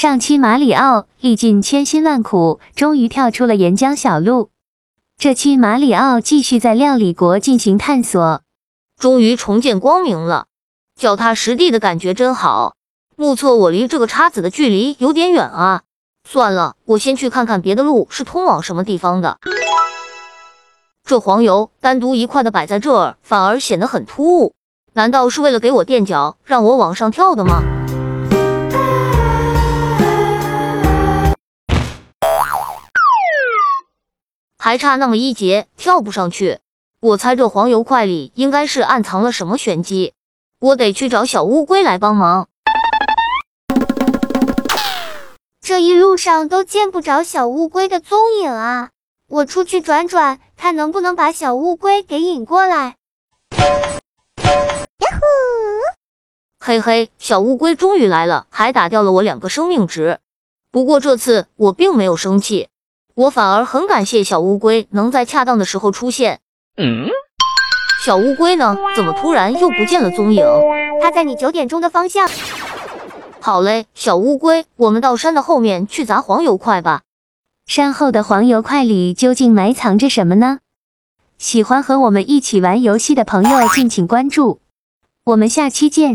上期马里奥历尽千辛万苦，终于跳出了岩浆小路。这期马里奥继续在料理国进行探索，终于重见光明了，脚踏实地的感觉真好。目测我离这个叉子的距离有点远啊，算了，我先去看看别的路是通往什么地方的。这黄油单独一块的摆在这儿，反而显得很突兀。难道是为了给我垫脚，让我往上跳的吗？还差那么一节，跳不上去。我猜这黄油块里应该是暗藏了什么玄机，我得去找小乌龟来帮忙。这一路上都见不着小乌龟的踪影啊！我出去转转，看能不能把小乌龟给引过来。呀呼！嘿嘿，小乌龟终于来了，还打掉了我两个生命值。不过这次我并没有生气。我反而很感谢小乌龟能在恰当的时候出现。嗯，小乌龟呢？怎么突然又不见了踪影？它在你九点钟的方向。好嘞，小乌龟，我们到山的后面去砸黄油块吧。山后的黄油块里究竟埋藏着什么呢？喜欢和我们一起玩游戏的朋友，敬请关注。我们下期见。